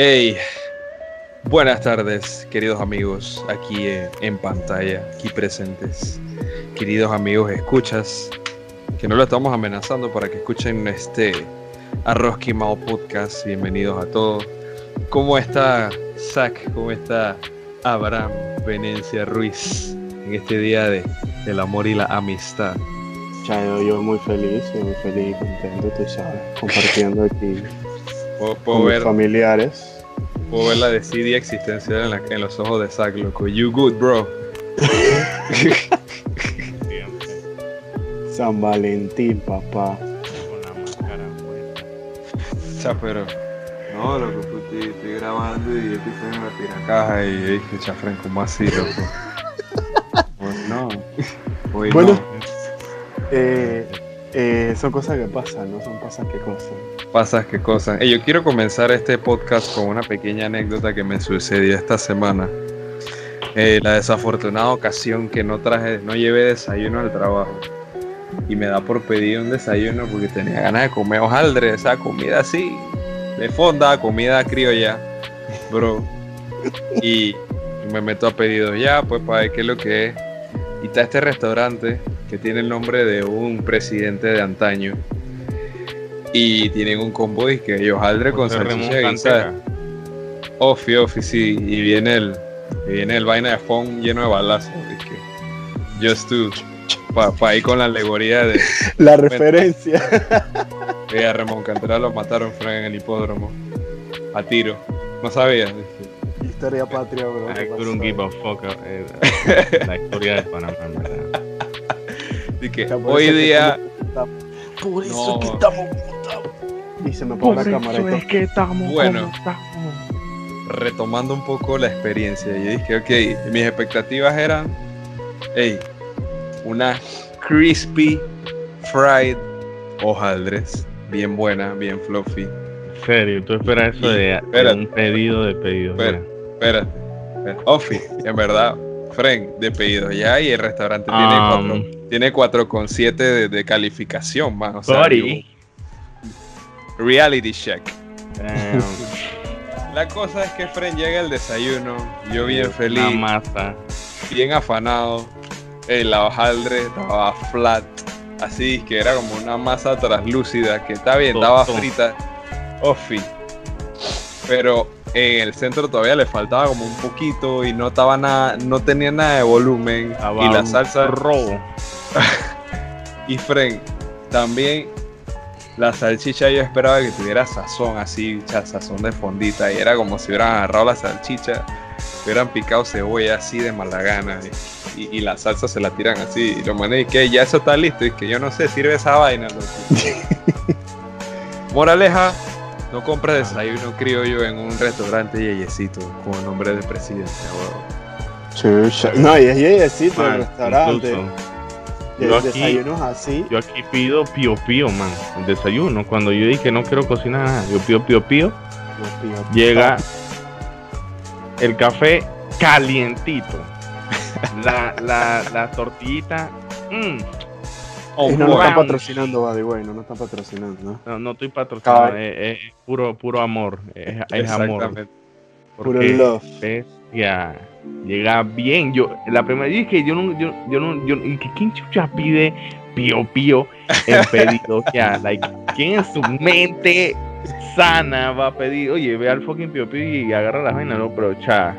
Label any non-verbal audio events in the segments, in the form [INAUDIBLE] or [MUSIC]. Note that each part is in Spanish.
Hey, buenas tardes, queridos amigos, aquí en pantalla, aquí presentes. Queridos amigos, escuchas, que no lo estamos amenazando para que escuchen este Arroz Quimao Podcast. Bienvenidos a todos. ¿Cómo está Zach? ¿Cómo está Abraham Venencia Ruiz en este día de, del amor y la amistad? Chayo, yo muy feliz, muy feliz y contento, tú sabes, compartiendo aquí [LAUGHS] Puedo, ver, familiares. puedo ver la desidia existencial en, la- en los ojos de Zach, loco. You good, bro. [LAUGHS] San Valentín, papá. con la máscara. Cha, pero. No, loco, pues, estoy, estoy grabando y estoy en la tiracaja y dije, chafren, ¿cómo así, loco? [LAUGHS] pues no. Hoy Bueno. no. Eh, eh, son cosas que pasan, ¿no? Son cosas que cosas. Pasas qué cosas. Yo quiero comenzar este podcast con una pequeña anécdota que me sucedió esta semana. Eh, la desafortunada ocasión que no traje, no llevé desayuno al trabajo. Y me da por pedir un desayuno porque tenía ganas de comer hojaldre, esa comida así, de fonda, comida criolla, bro. Y, y me meto a pedidos ya, pues para ver qué es lo que es. Y está este restaurante que tiene el nombre de un presidente de antaño. Y tienen un combo de que hojaldre con salchicha guisada. Ofi, ofi, sí. Y viene el, y viene el vaina de phone lleno de balazos. es que Just to. Para ir con la alegoría de [LAUGHS] La referencia. que a Ramón Cantera lo mataron Frank en el hipódromo. A tiro. No sabía. dije, Historia patria, bro. I ¿qué couldn't give a fuck. eh, la historia de Panamá, en verdad. [LAUGHS] Sea, por hoy eso es que día. Por eso No. es que estamos como. Y se me apagó la cámara. y todo. que estamos Bueno. estamos. retomando un poco la experiencia, yo dije, ok, mis expectativas eran, hey, una crispy fried hojaldres, bien buena, bien fluffy. En serio, tú esperas eso Y- de, de un pedido de pedido. Espera. Espérate. Ofi, en verdad, Frank, de pedido ya, y el restaurante tiene Um, 4 tiene 4,7 de, de calificación, man. O sea, Sorry. yo- reality check. [LAUGHS] La cosa es que Frank llega al desayuno, yo bien feliz. masa. bien afanado. El la hojaldre estaba flat, así que era como una masa translúcida que está bien, estaba frita, ofi. Pero en el centro todavía le faltaba como un poquito y no estaba nada, no tenía nada de volumen y la salsa robo. [LAUGHS] y fren también la salchicha yo esperaba que tuviera sazón así, sazón de fondita y era como si hubieran agarrado la salchicha, hubieran picado cebolla así de mala gana y, y- y la salsa se la tiran así y lo mané y que ya eso está listo y que yo no sé, sirve esa vaina. loco. [LAUGHS] Moraleja, no compres desayuno criollo en un restaurante yeyecito con el nombre del presidente. Chucha. No, y es yeyecito el Man, restaurante. incluso, De- yo aquí- Desayunos así. Yo aquí pido pío pío, man. El desayuno. Cuando yo dije que no quiero cocinar nada, yo pido pío pío. Llega el café calientito. La, la, la tortillita. Y no nos están patrocinando, the way, no nos están patrocinando, ¿no? no, no estoy patrocinando, es, es puro, puro amor. Es, es amor. Puro love. ya llega bien. Yo, la primera vez que yo no, yo, yo no, yo, y que ¿quién chucha pide pío pío en [LAUGHS] pedido? ya, like, ¿quién en su mente sana va a pedir? Oye, ve al fucking pío pío y agarra la vaina, no, pero cha.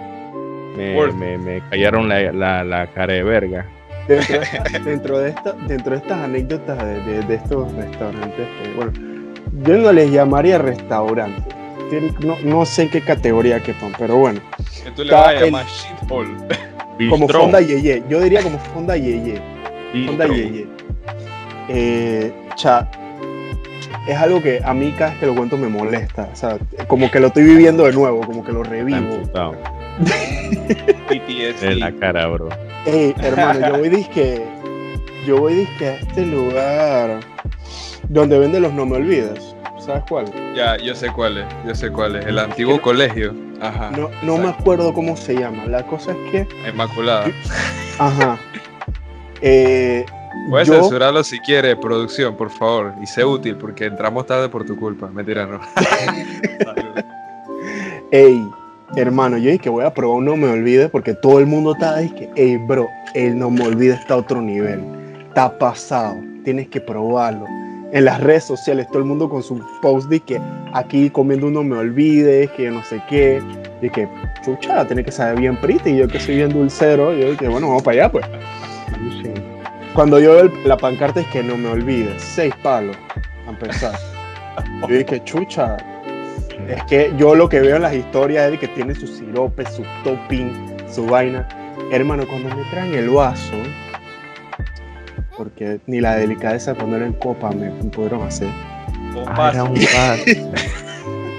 Me, me, me callaron la, la, la cara de verga. Dentro, dentro de esta, dentro de estas anécdotas de, de- de estos restaurantes, eh, bueno, yo no les llamaría restaurantes. Tien- No, no sé en qué categoría quepan, pero bueno, Que tú le vas a llamar shithole. como Fonda Yeye, yo diría como Fonda Yeye, Fonda. Yeye. Eh, cha, es algo que a mí cada vez que lo cuento me molesta, o sea, como que lo estoy viviendo de nuevo, como que lo revivo. De [LAUGHS] la cara, bro. Ey, [LAUGHS] hermano, yo voy disque, yo voy disque a este lugar donde venden los no me olvides. ¿Sabes cuál? Ya, yo sé cuál es, yo sé cuál es. El antiguo colegio. Ajá. No, no me acuerdo cómo se llama. La cosa es que, Inmaculada. ajá. Eh, Puedes yo- censurarlo si quiere, producción, por favor. Y sé útil, porque entramos tarde por tu culpa. Mentira, no. [LAUGHS] Ey, hermano, yo dije que voy a probar un no me olvide porque todo el mundo está ahí que, ey, bro, el no me olvide está a otro nivel. Está pasado, tienes que probarlo. En las redes sociales, todo el mundo con su post de que aquí comiendo un no me olvide, que yo no sé qué. Y que, chucha, tiene que saber bien pretty. Y yo que soy bien dulcero, yo dije, bueno, vamos para allá, pues. Cuando yo veo la pancarta es que no me olvide, seis palos, a empezar. Yo dije, chucha, es que yo lo que veo en las historias es que tiene su sirope, su topping, su vaina. Hermano, cuando me traen el vaso, porque ni la delicadeza de ponerlo en copa me pudieron hacer. Ah, era un vaso.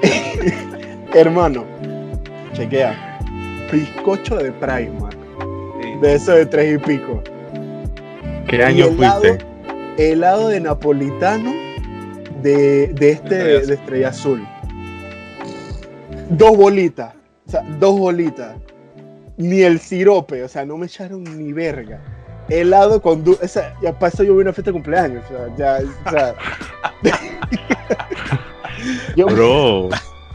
[LAUGHS] Hermano, chequea. Bizcocho de Primark, Sí. de eso de tres y pico. ¿Qué año helado, fuiste? helado de napolitano de, de este Estrella de estrella azul. Dos bolitas. O sea, dos bolitas. Ni el sirope, o sea, no me echaron ni verga. Helado con dulce. O sea, ya para eso yo vi una fiesta de cumpleaños. O sea, ya, o sea. [LAUGHS] yo, Bro,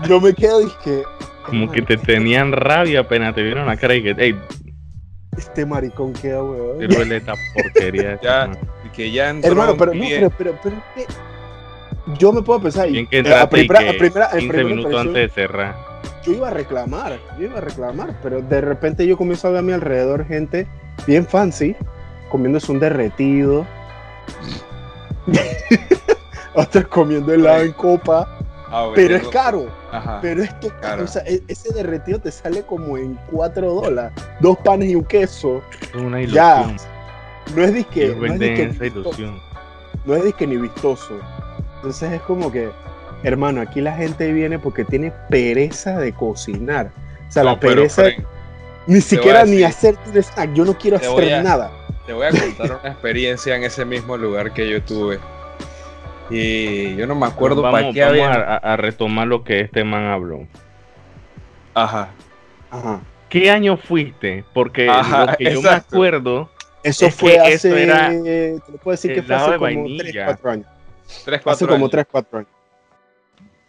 yo me quedo y que. como que te tenían rabia apenas te vieron la cara y que, hey, Este maricón queda, weón. te duele esta porquería. Ya. Y que ya entró Hermano, pero no, pero, pero, pero yo me puedo pensar Bien que eh, a primera, y a que primera, en 15 primera minutos antes de cerrar. yo iba a reclamar, yo iba a reclamar, pero de repente yo comienzo a ver a mi alrededor gente bien fancy, comiéndose un derretido, [LAUGHS] otros comiendo helado en copa, Ah, pero es caro, Ajá. pero es que Claro. o sea, e- ese derretido te sale como en 4 dólares, dos panes y un queso, Es una Ya, ilusión. no es disque, no es disque esa ilusión. no es disque ni vistoso. Entonces es como que, hermano, aquí la gente viene porque tiene pereza de cocinar. O sea, la pero, pereza Fren, ni siquiera ni hacer un snack. Yo no quiero hacer a- nada. Te voy a contar una experiencia en ese mismo lugar que yo tuve. Y yo no me acuerdo vamos, para qué vamos había. a, retomar lo que este man habló. Ajá. Ajá. ¿Qué año fuiste? Porque Ajá, lo que yo me acuerdo, Eso Es fue que hace. eso era te lo puedo decir que fue hace como vainilla. 3, 4 años. Tres, Hace cuatro como años. 3, 4 años.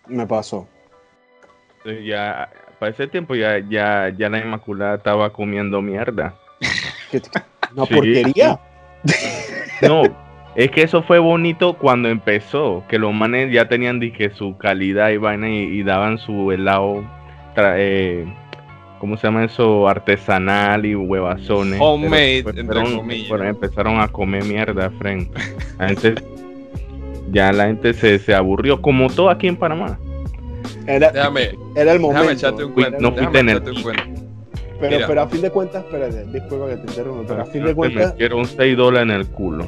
Me pasó. ya para ese tiempo ya, ya, ya la Inmaculada estaba comiendo mierda. [LAUGHS] ¿Qué- Una Sí. porquería. No, es que eso fue bonito cuando empezó, que los manes ya tenían dije, su calidad y vaina y, y daban su helado, tra- eh, ¿cómo se llama eso? Artesanal y huevazones. Homemade, Pero entre fueron- comillas. fueron- empezaron a comer mierda, friend. Gente- ya la gente se, se aburrió, como todo aquí en Panamá. Era, Déjame, era el momento. déjame echarte un Fui- cuento. no déjame fuiste en el echarte un pic. cuento. Pero, Mira. pero a fin de cuentas, espérate, disculpa que te interrumpa, pero a fin de cuentas, metieron 6 dólares en el culo.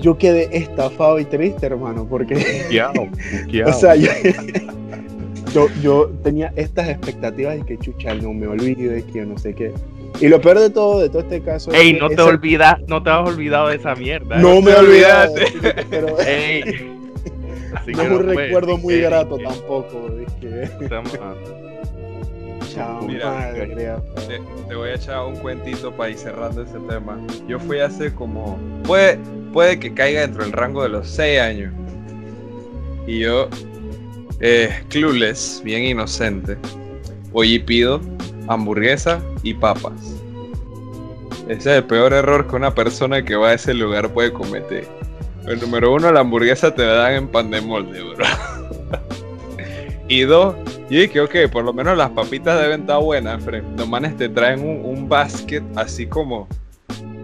yo quedé estafado y triste, hermano, porque, Buqueado, [LAUGHS] buqueado. o sea, yo, [LAUGHS] yo, yo tenía estas expectativas de que chucha, no me olvide, que yo no sé qué. Y lo peor de todo, de todo este caso, es Ey, que no te olvidas, no te has olvidado de esa mierda. no no me olvidaste. pero [LAUGHS] Ey. [LAUGHS] Así no que es un recuerdo muy que- grato que- tampoco, dije, estamos- [LAUGHS] chao, Mira, madre, Te, te voy a echar un cuentito para ir cerrando ese tema. Yo fui hace como. Puede, puede que caiga dentro del rango de los 6 años. Y yo, eh, clueless, bien inocente, voy y pido hamburguesa y papas. Ese es el peor error que una persona que va a ese lugar puede cometer. El número uno, la hamburguesa te la dan en pan de molde, bro. [LAUGHS] y dos, yo dije, ok, por lo menos las papitas deben estar buenas, Fred. Los manes te traen un, un basket así como.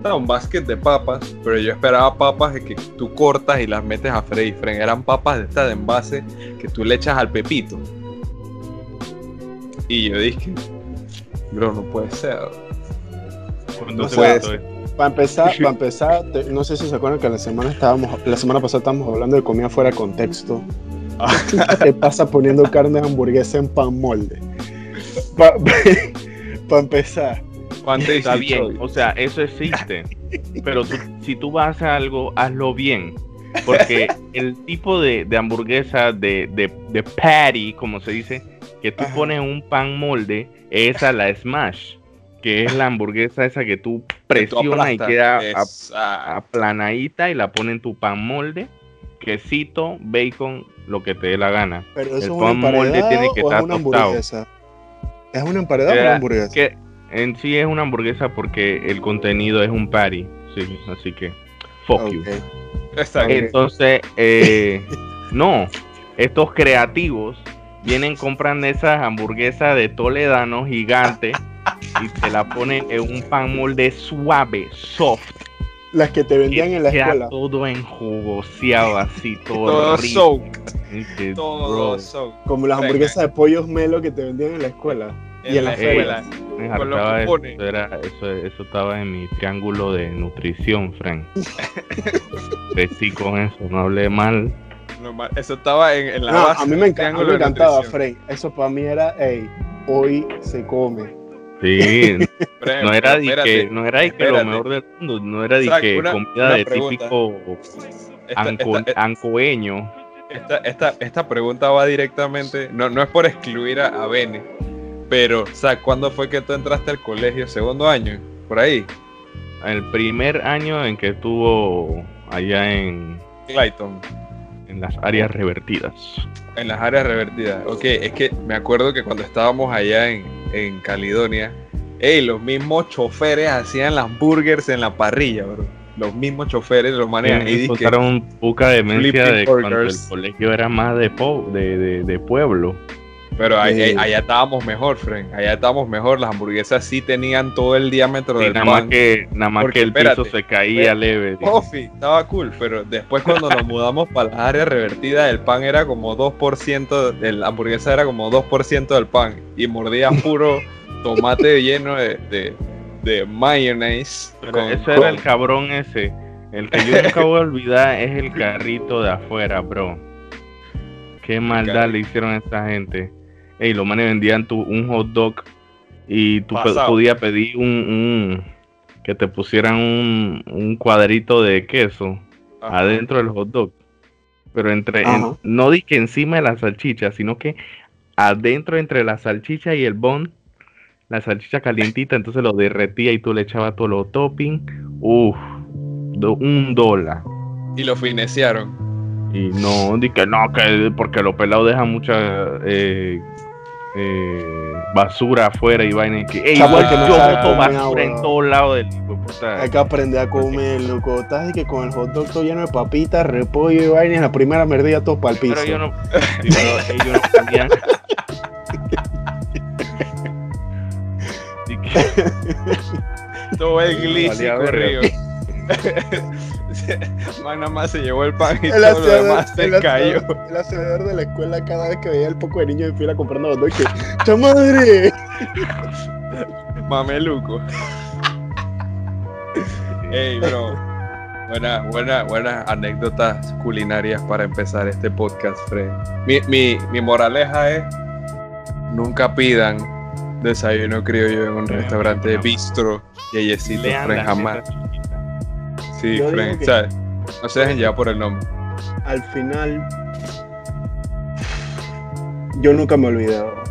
Un basket de papas, pero yo esperaba papas que tú cortas y las metes a freír. Fred. Eran papas de estas de envase que tú le echas al pepito. Y yo dije, bro, no puede ser. ¿Cuándo No puede esto? Para empezar, [LAUGHS] para empezar, te- no sé si se acuerdan que la semana estábamos, la semana pasada estábamos hablando de comida fuera de contexto. [LAUGHS] ¿Qué te pasa poniendo carne de hamburguesa en pan molde? Para [LAUGHS] empezar, ¿Cuánto Está bien, hoy? o sea, eso existe. Pero tú- si tú vas a hacer algo, hazlo bien. Porque el tipo de, de hamburguesa, de, de, de patty, como se dice, que tú Ajá. pones en un pan molde, esa la smash. Que es la hamburguesa esa que tú presionas y queda aplanadita y la pones en tu pan molde. Quesito, bacon, lo que te dé la gana. pero El eso es pan una molde tiene que o es estar una tostado. hamburguesa. ¿Es una emparedada o una hamburguesa? Que en sí es una hamburguesa porque el contenido es un patty. Sí, así que. Fuck you. Ok. Está bien. Entonces, eh, [LAUGHS] no, estos creativos vienen, compran esas hamburguesas de toledano gigantes y te la ponen en un pan molde suave, soft. Las que te vendían en la queda escuela. todo enjugoseado así, [LAUGHS] todo, Todo rico. soak. Que, Todo soak. Como las Venga. hamburguesas de pollos melo que te vendían en la escuela. y en la escuela. con los eso, eso era, eso, eso estaba en mi triángulo de nutrición, Frank. [LAUGHS] Crecí con eso, no hablé mal. Normal. Eso estaba en, en la No, base. a mí me, enca- a mí me encantaba. Frey. Eso para mí era, hey, hoy se come. Sí, [LAUGHS] no era de que, no era de que lo mejor del mundo, no era de que una- comida una de típico esta- anco- esta- ancoeño. Esta, esta, esta pregunta va directamente, no, no es por excluir a, a Bene, pero, o sea, ¿cuándo fue que tú entraste al colegio? ¿Segundo año? ¿Por ahí? El primer año en que estuvo allá en, Clayton, en las áreas revertidas. en las áreas revertidas. Ok, es que me acuerdo que cuando estábamos allá en, en Caledonia, ey, los mismos choferes hacían las burgers en la parrilla, bro. Los mismos choferes los manejan. Y encontraron poca demencia de cuando el colegio era más de, po- de, de, de pueblo. Pero ahí- ahí- allá estábamos mejor, Frank. Allá estábamos mejor. Las hamburguesas sí tenían todo el diámetro del nada más pan. que, nada más Porque, que el espérate, piso se caía leve. Coffee, estaba cool, pero después cuando nos mudamos para las áreas revertidas, el pan era como 2%, de la hamburguesa era como 2% del pan y mordías [LAUGHS] puro tomate lleno de, de, de mayonnaise. Pero con- ese era el cabrón ese. El que yo nunca voy a [LAUGHS] olvidar es el carrito de afuera, bro. Qué maldad le hicieron a esta gente. Ey, los manes vendían tu, un hot dog y tú Pasado. podías pedir un, un- que te pusieran un, un cuadrito de queso Ajá. adentro del hot dog. Pero entre, en- no di que encima de la salchicha, sino que adentro entre la salchicha y el bun, la salchicha calientita, entonces lo derretía y tú le echabas todos los toppings. Uf, do- un dólar. Y lo fineciaron. Y no, di que no, que porque los pelados dejan mucha eh, eh, basura afuera y vaina. y Que, el que no yo boto basura en todos lados del puta. Hay que aprender a comer, loco. Estás de que con el hot dog todo lleno de papitas, repollo y vaina, en la primera merdilla todo para el piso. Pero yo no, sí, pero [LAUGHS] ellos no [LAUGHS] [LAUGHS] Todo el glitch corrido. [LAUGHS] Man, nada más se llevó el pan y El todo lo demás se el cayó. hacedor- el hacedor de la escuela cada vez que veía el poco de niños en fila comprando dog, que ¡chamadre! [LAUGHS] Mameluco. Ey, bro. Buena, buena, buenas anécdotas culinarias para empezar este podcast, Fred. Mi, mi, mi moraleja es: nunca pidan desayuno criollo en un restaurante la bistro, Lean Fred, jamás. Sí, Yo Fred. digo que- o sea, no se dejen llevar por el nombre. Al final, yo nunca me olvidé. bro.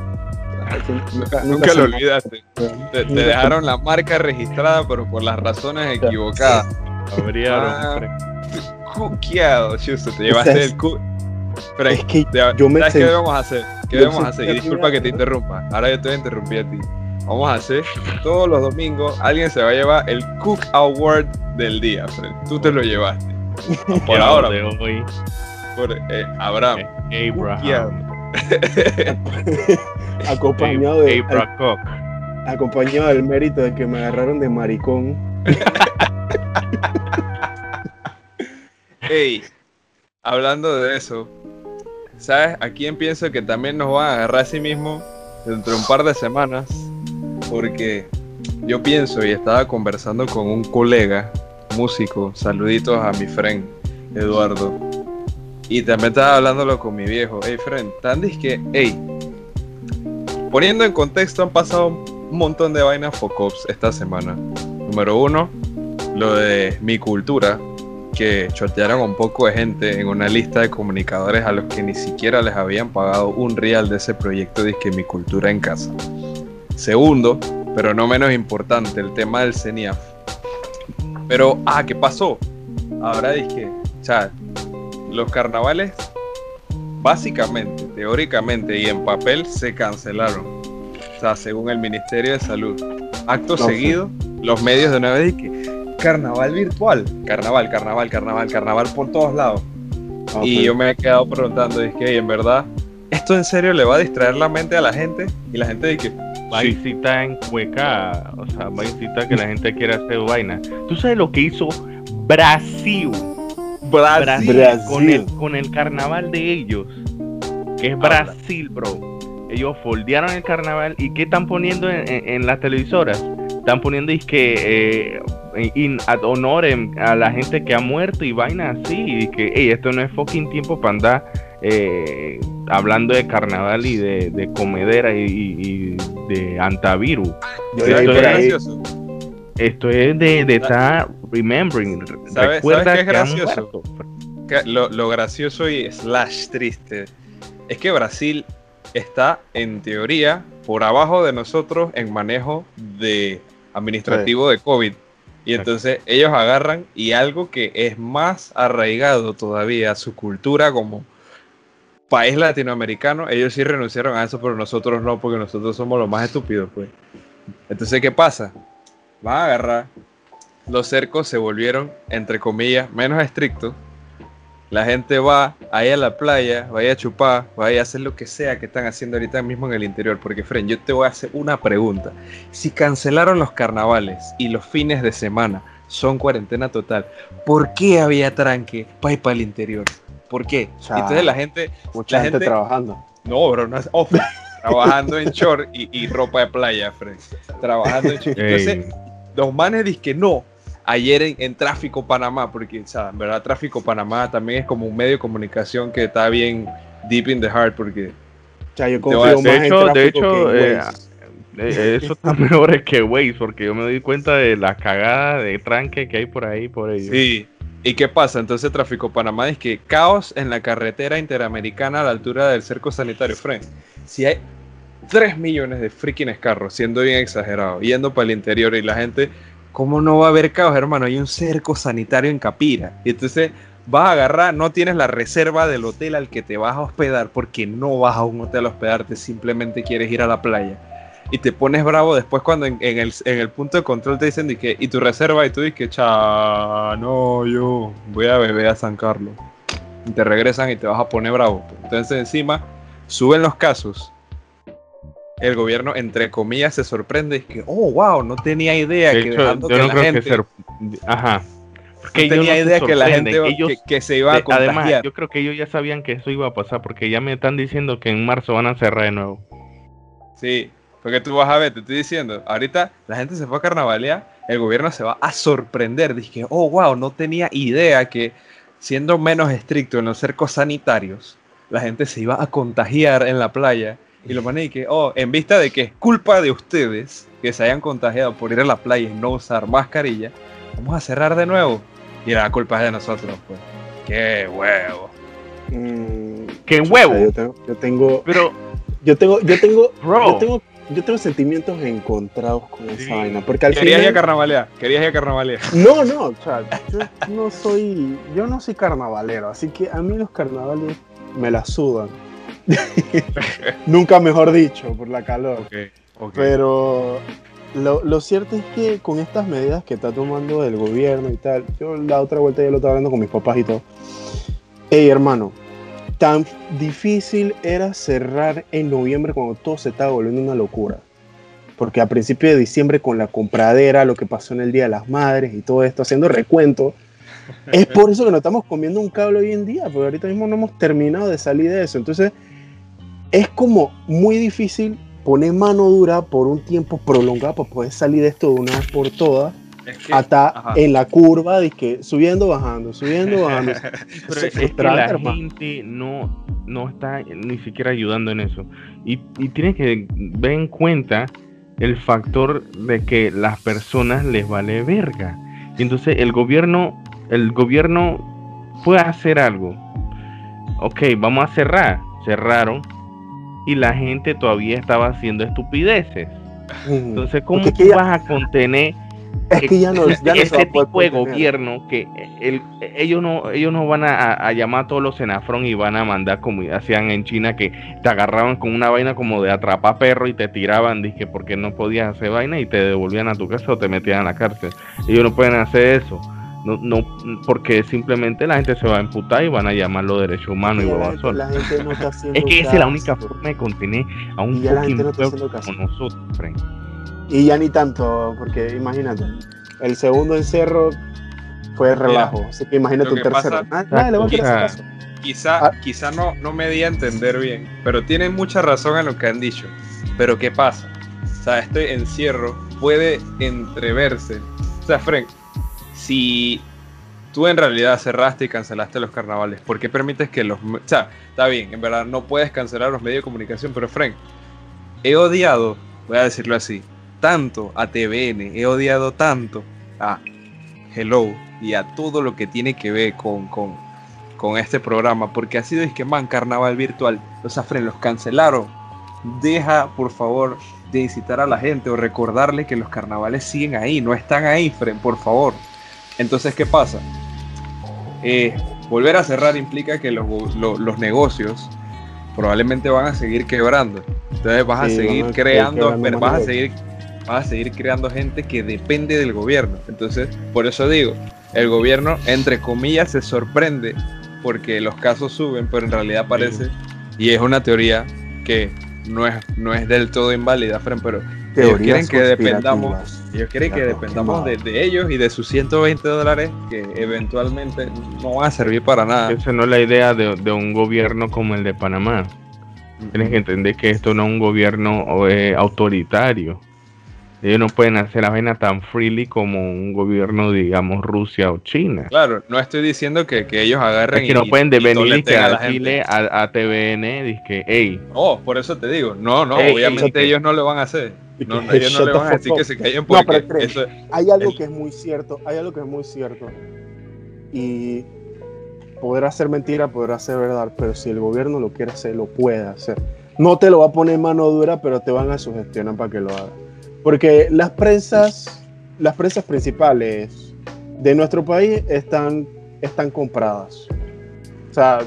Nunca, nunca lo me- olvidaste. Te, te Nunca se- dejaron la marca registrada, pero por las razones equivocadas. Abrieron, Ah. Cuqueado, chusto, te llevaste el cu. Fred, Es que yo me ¿Sabes qué debemos hacer? ¿Qué yo debemos hacer? Y disculpa que te interrumpa. Ahora yo te voy a interrumpir a ti. Vamos a hacer todos los domingos. Alguien se va a llevar el Cook Award del día, Fred. Tú te lo llevaste. [LAUGHS] Por ahora, de hoy. por eh, Abraham. Abraham. [LAUGHS] acompañado, de, Abraham Cook. acompañado del mérito de que me agarraron de maricón. Ey, hablando de eso, ¿sabes? ¿A quién pienso que también nos van a agarrar a sí mismo dentro de un par de semanas? Porque yo pienso y estaba conversando con un colega, músico, saluditos a mi friend Eduardo. Y también estaba hablándolo con mi viejo. Hey, friend, tan que, hey, poniendo en contexto, han pasado un montón de vainas focops esta semana. Número uno, lo de mi cultura, que chotearon un poco de gente en una lista de comunicadores a los que ni siquiera les habían pagado un real de ese proyecto de Mi Cultura en Casa. Segundo, pero no menos importante, el tema del CENIAF. Pero, ah, ¿qué pasó? Ahora dije, o sea, los carnavales, básicamente, teóricamente y en papel, se cancelaron. O sea, según el Ministerio de Salud. Acto No seguido, los medios de una vez que carnaval virtual, carnaval, carnaval, carnaval, carnaval por todos lados. Ah, Y yo me he quedado preguntando, es que en verdad, ¿esto en serio le va a distraer la mente a la gente? Y la gente dice que, Vaincita en cueca, o sea, vaincita que la gente quiere hacer vaina. ¿Tú sabes lo que hizo Brasil? Brasil, Brasil. Con, el, con el carnaval de ellos, que es Habla. Brasil, bro. Ellos foldearon el carnaval y ¿qué están poniendo en, en- en las televisoras? Están poniendo es que eh, in ad honorem a la gente que ha muerto y vaina así. Y que "Ey, esto no es fucking tiempo para andar eh, hablando de carnaval y de, de comedera y- y de antivirus. Yo ¿sabes leí qué por es? Esto es de, de estar remembering. ¿Sabes- Recuerda sabes qué es que gracioso? Que Lo, lo gracioso y slash triste es que Brasil está en teoría por abajo de nosotros en manejo de administrativo de COVID. Y entonces ellos agarran y algo que es más arraigado todavía a su cultura como país latinoamericano, ellos sí renunciaron a eso, pero nosotros no, porque nosotros somos los más estúpidos, pues. Entonces, ¿qué pasa? Van a agarrar, los cercos se volvieron, entre comillas, menos estrictos. La gente va ahí a la playa, vaya a chupar, vaya a hacer lo que sea que están haciendo ahorita mismo en el interior. Porque, Fren, yo te voy a hacer una pregunta. Si cancelaron los carnavales y los fines de semana son cuarentena total, ¿por qué había tranque para ir para el interior? ¿Por qué? Entonces la gente, Mucha la gente, gente- trabajando. no, bro, no es off. [LAUGHS] trabajando en short y, y ropa de playa, Fred. Trabajando en short. Entonces, los manes dicen que no. Ayer en, en Tráfico Panamá, porque, o sea, en verdad, Tráfico Panamá también es como un medio de comunicación que está bien deep in the heart, porque O sea, yo confío de más hecho- en de hecho, que eh, eh, eso está [LAUGHS] mejor que Waze, porque yo me doy cuenta de la cagada de tranque que hay por ahí, por ellos. sí. ¿Y qué pasa? Entonces, Tráfico Panamá es que caos en la carretera interamericana a la altura del cerco sanitario, Fred. Si hay 3 millones de freaking carros, siendo bien exagerado, yendo para el interior y la gente, ¿cómo no va a haber caos, hermano? Hay un cerco sanitario en Capira. Y entonces vas a agarrar, no tienes la reserva del hotel al que te vas a hospedar porque no vas a un hotel a hospedarte, simplemente quieres ir a la playa. Y te pones bravo después cuando en, en el, en el punto de control te dicen que, y tu reserva, y tú dices que, cha, no, yo voy a beber a San Carlos. Y te regresan y te vas a poner bravo. Entonces encima suben los casos. El gobierno, entre comillas, se sorprende. Es que, oh, wow, no tenía idea De que hecho, dejando yo que no la creo gente, que ser. Ajá. Porque no tenía no idea que la gente ellos, que, que se iba a de- además, contagiar. yo creo que ellos ya sabían que eso iba a pasar, porque ya me están diciendo que en marzo van a cerrar de nuevo. Sí, porque tú vas a ver, te estoy diciendo, ahorita la gente se fue a carnavalear, el gobierno se va a sorprender. Dije, oh, wow, no tenía idea que siendo menos estricto en los cercos sanitarios, la gente se iba a contagiar en la playa. Y lo mané que, oh, en vista de que es culpa de ustedes que se hayan contagiado por ir a la playa y no usar mascarilla, vamos a cerrar de nuevo. Y la culpa es de nosotros, pues. Qué huevo. Mm, ¡Qué huevo! yo tengo, yo tengo, Pero, yo tengo, yo tengo, Bro. yo tengo, yo tengo sentimientos encontrados con esa Sí. vaina, porque al Querías ir a final, carnavalear, querías ir a carnavalear. no, no, o sea, yo no soy, yo no soy carnavalero, así que a mí los carnavales me la sudan. [LAUGHS] Nunca mejor dicho, por la calor. Ok, ok. Pero lo, lo cierto es que con estas medidas que está tomando el gobierno y tal, yo la otra vuelta ya lo estaba hablando con mis papás y todo. Hey, hermano, tan difícil era cerrar en noviembre cuando todo se estaba volviendo una locura. Porque a principios de diciembre con la compradera, lo que pasó en el Día de las Madres y todo esto, haciendo recuento, es por eso que nos estamos comiendo un cable hoy en día, porque ahorita mismo no hemos terminado de salir de eso. Entonces, es como muy difícil poner mano dura por un tiempo prolongado para poder salir de esto de una vez por todas, Es que- hasta ajá. en la curva de que subiendo, bajando, subiendo, bajando. [LAUGHS] pero Se es que frustrante, la hermano. gente no, no está ni siquiera ayudando en eso. Y, y tiene que ver en cuenta el factor de que las personas les vale verga. Y entonces el gobierno, el gobierno puede hacer algo. Ok, vamos a cerrar. Cerraron. Y la gente todavía estaba haciendo estupideces. Entonces, ¿cómo tú vas a contener Es que ya no, [LAUGHS] ya no se va ese a poder tipo de gobierno que el- ellos no ellos no van a, a llamar a todos los senafrón y van a mandar como hacían en China que te agarraban con una vaina como de atrapar perro y te tiraban dije porque no podías hacer vaina y te devolvían a tu casa o te metían a la cárcel. Ellos no pueden hacer eso. No, no porque simplemente la gente se va a emputar y van a llamarlo derecho humano y la, huevazón. la gente no está haciendo [LAUGHS] es que esa es la única forma de contener a un Y gente no como nosotros Frank. Y ya ni tanto, porque imagínate, el segundo encierro fue relajo. Así que imagínate un tercero. pasa- Nadie, nadie le va a querer hacer Exacto. caso. Quizá, Ah. quizá no, no me di a entender bien, pero tienen mucha razón en lo que han dicho. Pero ¿qué pasa? O sea, este encierro puede entreverse. O sea, Frank, si tú en realidad cerraste y cancelaste los carnavales, ¿por qué permites que los... O sea, está bien, en verdad no puedes cancelar los medios de comunicación, pero Frank, he odiado, voy a decirlo así, tanto a TVN, he odiado tanto a Hello y a todo lo que tiene que ver con, con, con este programa, porque ha sido es que man, carnaval virtual, los afren los cancelaron. Deja, por favor, de incitar a la gente o recordarle que los carnavales siguen ahí, no están ahí, Fren, por favor. Entonces, ¿qué pasa? Eh, volver a cerrar implica que los, los negocios probablemente van a seguir quebrando. Entonces vas a seguir creando, vas a seguir vas a seguir creando gente que depende del gobierno. Entonces, por eso digo, el gobierno, entre comillas, se sorprende porque los casos suben, pero en realidad parece, y es una teoría que no es, no es del todo inválida, Fren, pero ellos quieren que dependamos, ellos quieren que dependamos de, ellos y de sus 120 dólares que eventualmente no van a servir para nada. Esa no es la idea de, de un gobierno como el de Panamá. Tienes que entender que esto no es un gobierno eh, autoritario. Ellos no pueden hacer la vaina tan freely como un gobierno, digamos, Rusia o China. Claro, no estoy diciendo que, que ellos agarren Es que no y- pueden y venir y que a gente. a, a TVN, dizque, hey, Oh, por eso te digo, no, no, Ey, obviamente ey, ellos no lo van a hacer. Y No, ellos no le van a decir que se callen No, porque pero eso Hay algo El- que es muy cierto, hay algo que es muy cierto. Y podrá ser mentira, podrá ser verdad, pero si el gobierno lo quiere hacer, lo puede hacer. No te lo va a poner en mano dura, pero te van a sugestionar para que lo haga. Porque las prensas, las prensas principales de nuestro país están, están compradas. O sea,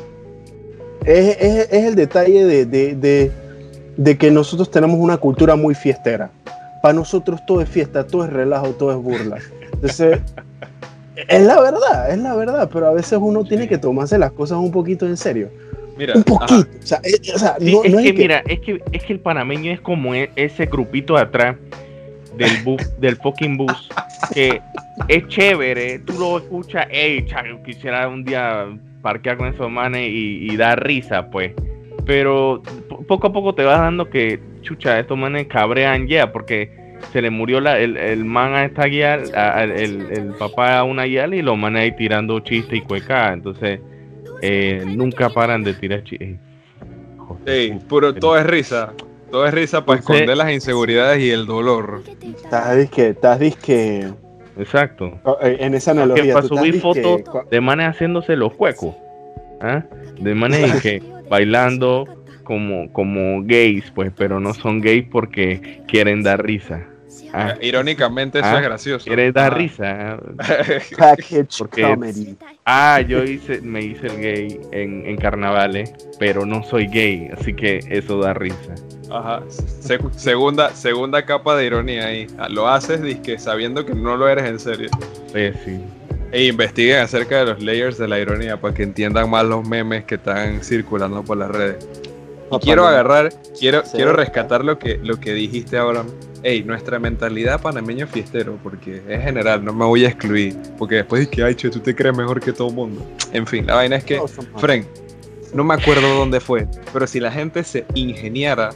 es, es- es el detalle de, de- de- de que nosotros tenemos una cultura muy fiestera. Para nosotros todo es fiesta, todo es relajo, todo es burla. Entonces, [LAUGHS] es la verdad, es la verdad, pero a veces uno tiene que tomarse las cosas un poquito en serio. Mira, Un ajá, poquito. O sea, es- o sea, Sí, no, es no que es que- mira, es que es que el panameño es como e- ese grupito de atrás del bus, del fucking bus, que es chévere, tú lo escuchas, hey, cha, yo quisiera un día parquear con esos manes y, y dar risa, pues. Pero po- poco a poco te vas dando que, chucha, estos manes cabrean ya, porque se le murió la, el, el man a esta guía, a- el, el papá a una guía y los manes ahí tirando chistes y cuecas, entonces eh, nunca paran de tirar chistes. ey, puro, todo es risa. Todo es risa para Entonces- esconder las inseguridades y el dolor. Estás disque, estás disque, Exacto. eh, en esa analogía. para tú estás subir disque- fotos de manes haciéndose los cuecos. ¿ah? De manes que bailando como, como gays, pues, pero no son gays porque quieren dar risa. Ah, Irónicamente, eso Ah, es gracioso. quieren dar Ah. risa. [LAUGHS] Package Porque- comedy. Ah, yo hice, me hice el gay en, en carnavales, pero no soy gay, así que eso da risa. Ajá. Se- segunda, segunda capa de ironía ahí. Ah, Lo haces disque sabiendo que no lo eres en serio. Pues sí. E investiguen acerca de los layers de la ironía para que entiendan más los memes que están circulando por las redes. Y quiero agarrar, quiero, Sí. quiero rescatar lo que, lo que dijiste ahora. Ey, nuestra mentalidad panameño fiestero, porque es general, no me voy a excluir. Porque después de que, ay, che, tú te crees mejor que todo el mundo. En fin, la vaina es que. Fren, no me acuerdo dónde fue, pero si la gente se ingeniara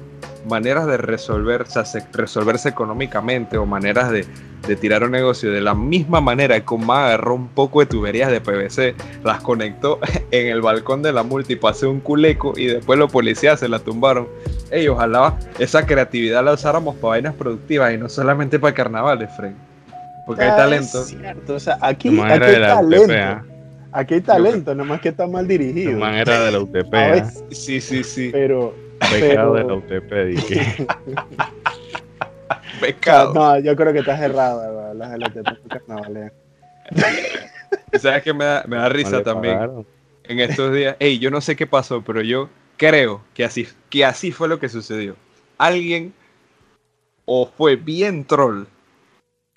maneras de resolver, o sea, se- resolverse económicamente o maneras de, de tirar un negocio de la misma manera que como agarró un poco de tuberías de PVC, las conectó [LAUGHS] en el balcón de la multi, pasó un culeco y después los policías se la tumbaron. Ey, ojalá esa creatividad la usáramos para vainas productivas y no solamente para carnavales, Fren. Porque hay Ah, talento. es cierto, O sea, aquí, man aquí hay de talento. ¿ah? Aquí hay talento, nomás que está mal dirigido. man era de la UTP, ¿ah? Sí, sí, sí. pero, Becado de la pero- UTP, dije. [LAUGHS] pecado. No, yo creo que estás errado, las LTT carnavales. ¿Y ¿Sabes qué me da, me da risa No también? pagaron. En estos días, ey, yo no sé qué pasó, pero yo creo que así, que así fue lo que sucedió. Alguien o fue bien troll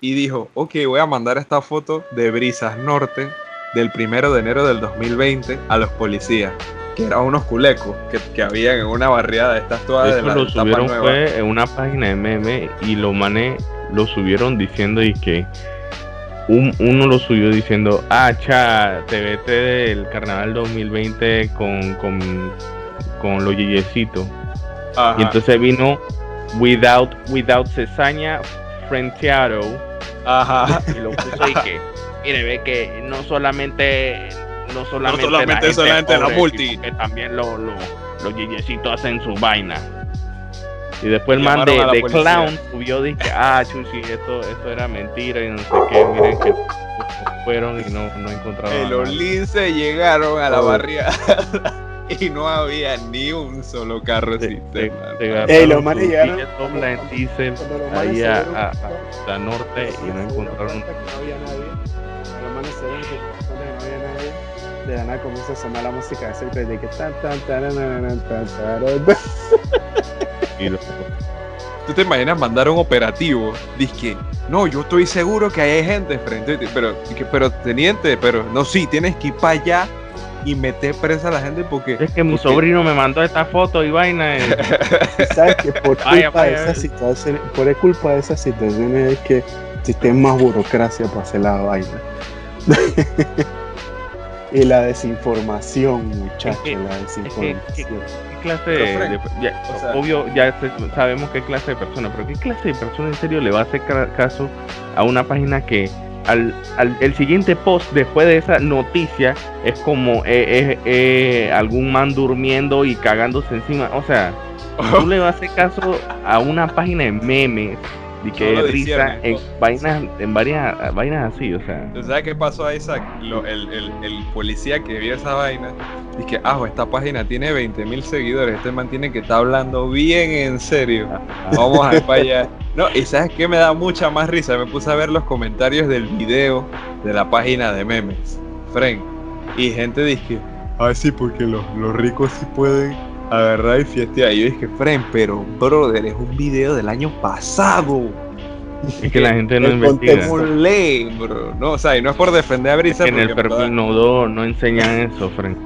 y dijo, ok, voy a mandar esta foto de Brisas Norte del primero de enero del 2020 a los policías, que eran unos culecos que, que habían en una barriada de estas todas de Eso la lo subieron nueva. fue en una página de meme y lo mané lo subieron diciendo y que un- uno lo subió diciendo, ah, cha, te vete del carnaval 2020 con, con, con los yeyecitos. Y entonces vino Without, without Cesaña Frenteado Ajá. y lo puso y que, [LAUGHS] mire, ve que no solamente, no solamente, solamente- la gente solamente la pobre, multi. sino que también lo- lo- los yeyecitos hacen su vaina. Y después el Y man de, de. Clown subió, dije, ah, chuchi, esto, esto era mentira y no sé qué, miren que fueron y no, no encontraron Eh, los linces llegaron a la Oh. barriada [LAUGHS] y no había ni un solo carro Se- sistema. Ey, los manes llegaron- en los manes ahí se a, a, a la norte y no encontraron no había nadie. Los manes De la nada comienza a sonar la música de de que tan tan tan tan tan tan [LAUGHS] ¿Tú te imaginas mandar un operativo? Dice no, yo estoy seguro que hay gente frente a ti, pero, pero teniente, pero no, sí, tienes que ir para allá y meter presa a la gente porque... Es que mi porque- sobrino me mandó esta foto y vaina. y- [LAUGHS] ¿Sabes que por [LAUGHS] culpa Vaya, vaya, de esas situaciones, por culpa de esas situaciones es que existe más burocracia para hacer la vaina? Y la desinformación, muchachos, que- la ¿qué, desinformación. qué clase de, ya, o sea- obvio ya se- sabemos qué clase de persona, pero qué clase de persona en serio le va a hacer ca- caso a una página que al, al- el siguiente post después de esa noticia es como eh, eh, eh, algún man durmiendo y cagándose encima, o sea, [LAUGHS] tú le vas a hacer caso a una página de memes de que No risa en vainas en varias vainas así, o sea, ¿Tú ¿Sabes qué pasó a Isaac? Lo- el, el- el policía que vio esa vaina dice ah, esta página tiene 20 mil seguidores, este man tiene que estar hablando bien en serio. Vamos a ir para allá. No, y ¿sabes qué me da mucha más risa? Me puse a ver los comentarios del video de la página de memes, Frank. Y gente dice, ah, sí, porque los, los ricos sí pueden agarrar y fiestear. Y yo dije, Frank, pero brother, es un video del año pasado. es que la gente no el investiga. contexto. ¿Cómo lee, bro? No, o sea, y no es por defender a Brisa. en el porque, en verdad- perfil Nodo no enseñan eso, Frank.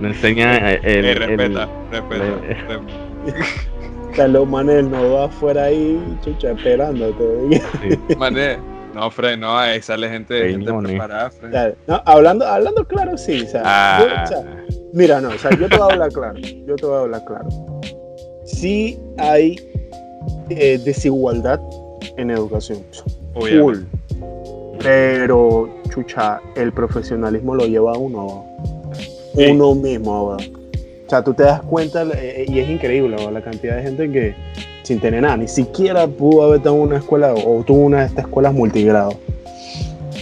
No enseñan eh, [LAUGHS] el, Eh, el- respeta, respeta. le- respeta. [LAUGHS] Que los manes no va afuera ahí, chucha, esperándote. sí. Mané, no, Fred, no, ahí sale gente, Ey, gente no, preparada, Fred. No, hablando, hablando claro, sí. O sea, Ah, yo- o sea, mira, no, o sea, yo te voy a hablar claro. Yo te voy a hablar claro. Sí hay eh, desigualdad en educación. Obviamente. Full. Pero, chucha, el profesionalismo lo lleva uno abajo. Sí. Uno mismo abajo. O sea, tú te das cuenta, eh, y es increíble ¿no? la cantidad de gente que, sin tener nada, ni siquiera pudo haber en una escuela o tuvo una de estas escuelas multigrado.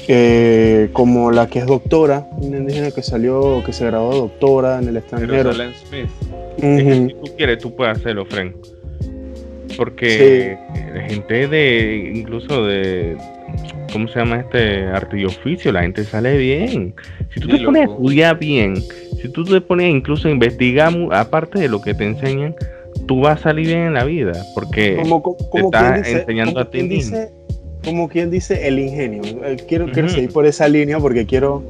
Eh, como la que es doctora, una indígena que salió, que se graduó doctora en el extranjero. Jerusalén Smith. Es que Ujú. si tú quieres, tú puedes hacerlo, Frank. Porque la gente de, incluso de, ¿cómo se llama este arte y oficio? La gente sale bien. Si tú Sí, te pones a estudiar bien, si tú te pones incluso a investigar, aparte de lo que te enseñan, tú vas a salir bien en la vida. Porque como, como, como está dice, enseñando como a ti quien mismo. dice- como quien dice el ingenio. Eh, Quiero, quiero seguir por esa línea porque quiero,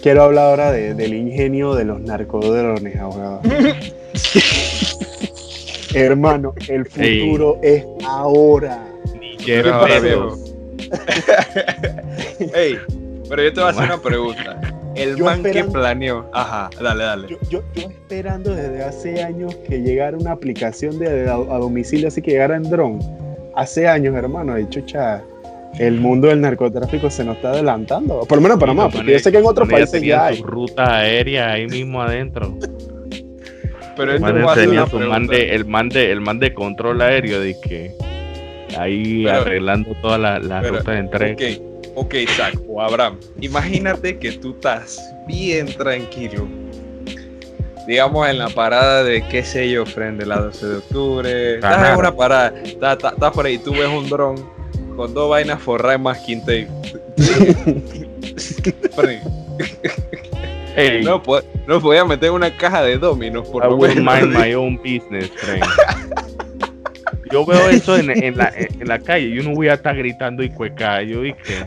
quiero hablar ahora de- del ingenio de los narcodrones ahora. [LAUGHS] Hermano, el Ey. futuro es ahora. Quiero ¿Qué pasa, verlo. Ey, pero yo te voy a hacer una pregunta. El Yo man que planeó. Ajá, dale, dale. Yo, yo, yo esperando desde hace años que llegara una aplicación de, a, a domicilio, así que llegara en dron. Hace años, hermano, y chucha, el mundo del narcotráfico se nos está adelantando. Por lo menos para más, porque yo sé que en otros países ya hay. su ruta aérea ahí mismo adentro. [LAUGHS] Pero El man tenía una su man de, el man de, el man de control aéreo de que ahí Pero- arreglando todas las la rutas de entrega. Ok, ok, Isaac o Abraham. Imagínate que tú estás bien tranquilo. digamos en la parada de qué sé yo, frente la 12 de octubre. Estás Ajá. en una parada, estás, estás- estás por ahí, tú ves un dron con dos vainas forradas tape. [LAUGHS] Fren, Hey, no, po- no podía meter una caja de dominos, por I will mind my own business, friend. [LAUGHS] Yo veo [LAUGHS] eso en, en la, en la calle y uno voy a estar gritando y cueca. Yo dije,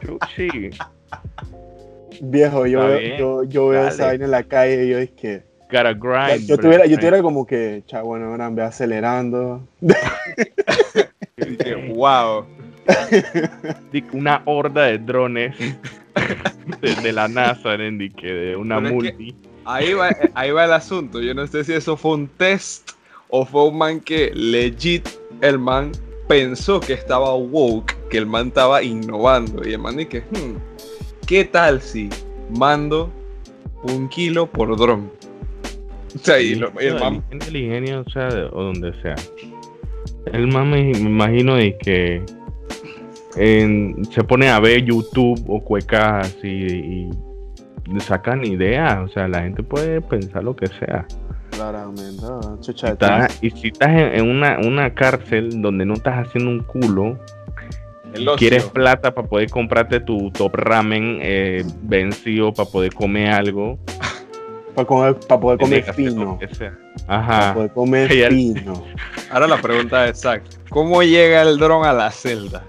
chuchi, Viejo, yo veo, yo, yo veo esa vaina en la calle y yo es que. gotta grind. Yo tuviera, yo tuviera como que, cha, bueno, ahora ve acelerando. Dije, wow. [LAUGHS] Una horda de drones de, de la NASA, Randy, que de una Pero es que- multi. Ahí va, ahí va el asunto. Yo no sé si eso fue un test o fue un man que legit el man pensó que estaba woke, que el man estaba innovando. Y el man dice, hmm, ¿qué tal si mando un kilo por dron? O sea, y, lo- y el man, el ingenio, o sea, o donde sea. El man me, me imagino de que en- se pone a ver YouTube o cuecas y, le sacan ideas. O sea, la gente puede pensar lo que sea. Claramente, chucha, Está- y si estás en, en una, una cárcel donde no estás haciendo un culo, quieres plata para poder comprarte tu top ramen eh, vencido, para poder comer algo. para comer, para poder comer fino. sea. Para Ajá. poder comer [LAUGHS] Ya- fino. Ahora la pregunta es exacta. ¿Cómo llega el dron a la celda?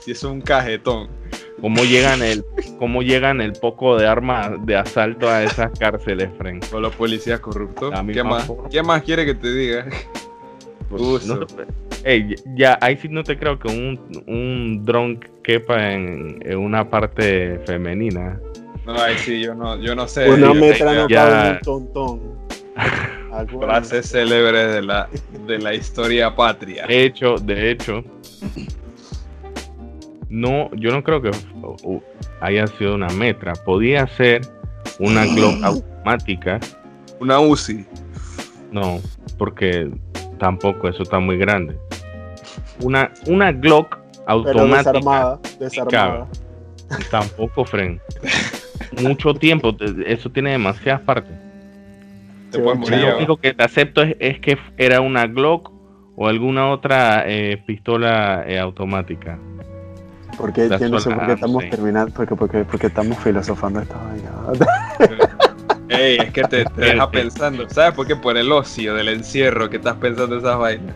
Si es un cajetón. ¿Cómo llegan el, cómo llegan el poco de armas de asalto a esas cárceles, Frank? O los policías corruptos. ¿Qué más? ¿Qué más quiere que te diga? No te- Ey, ya, ahí sí no te creo que un, un dron quepa en, en una parte femenina. No, ahí sí, yo no, yo no sé. Una metra no ya- cabe en un tontón. [LAUGHS] Algo- Frase célebre de la, de la historia patria. De hecho, de hecho, no, yo no creo que uh, uh, haya sido una metra. Podía ser una Glock automática. Una UCI. No, porque tampoco eso está muy grande. Una, una Glock pero automática desarmada, desarmada. tampoco, Fren. Mucho tiempo, eso tiene demasiadas partes. Te Sí, morir. lo único que te acepto es, es que era una Glock o alguna otra eh, pistola eh, automática. Porque yo no sé what por qué estamos terminando, porque, porque, porque estamos filosofando esta vaina. [LAUGHS] Ey, es que te, te deja pensando. ¿Sabes por qué? Por el ocio del encierro que estás pensando esas vainas.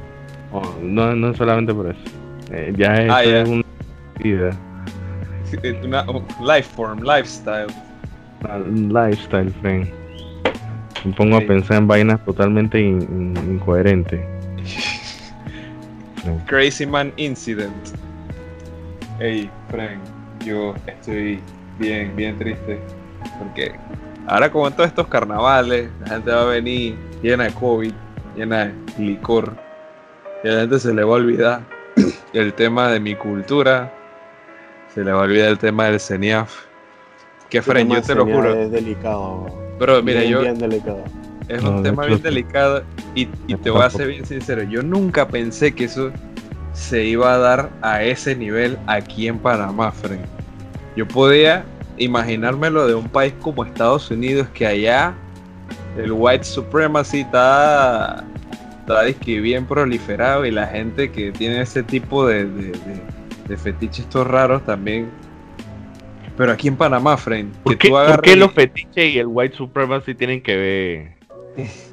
Oh, no, no solamente por eso. Eh, ya es, Ah, ya. es una vida, Una un life form, lifestyle. una lifestyle, friend. Me pongo Sí. a pensar en vainas totalmente in- in- incoherentes. [LAUGHS] Crazy Man Incident. Ey, Frank, yo estoy bien, bien triste. Porque ahora como en todos estos carnavales, la gente va a venir llena de COVID, llena de licor. Y a la gente se le va a olvidar [COUGHS] el tema de mi cultura. Se le va a olvidar el tema del CENIAF. Que Frank, yo te lo juro. Es delicado. Pero mira, bien, yo, bien delicado. es No, un tema hecho, bien delicado y, te voy a ser bien sincero, yo nunca pensé que eso se iba a dar a ese nivel aquí en Panamá, Fren. Yo podía imaginármelo de un país como Estados Unidos que allá el white supremacy está, está bien proliferado y la gente que tiene ese tipo de, de, de- de fetiches estos raros también. Pero aquí en Panamá, Fren, que ¿Por qué, tú por qué los fetiches y el white supremacy tienen que ver? [LAUGHS]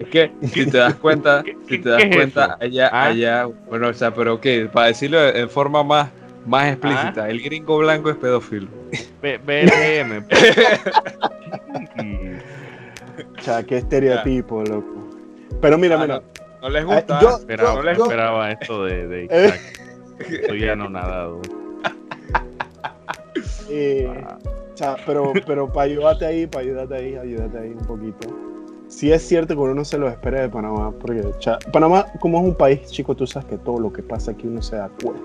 Es que si te das cuenta, [LAUGHS] ¿Qué- si te das es cuenta eso? allá, Ah. allá, bueno, o sea, pero que para decirlo en forma más, más Ah. explícita, el gringo blanco es pedófilo. B- BLM. [LAUGHS] O sea, qué estereotipo, loco. Pero mira, Ah, mira. no, no les Ah, gusta. yo- esperaba, no les yo- esperaba esto de, de [LAUGHS] Eh. Isaac. Soy anonadado. eh, Ah, o sea, pero, pero para ayudarte ahí, para ayudarte ahí, ayudarte ahí un poquito. Sí es cierto que uno no se lo espera de Panamá, porque cha, Panamá, como es un país chico, tú sabes que todo lo que pasa aquí uno se da cuenta.